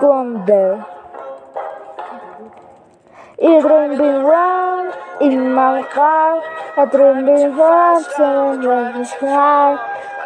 go on there. It's going been round in my car. I dream been round, someone like this car.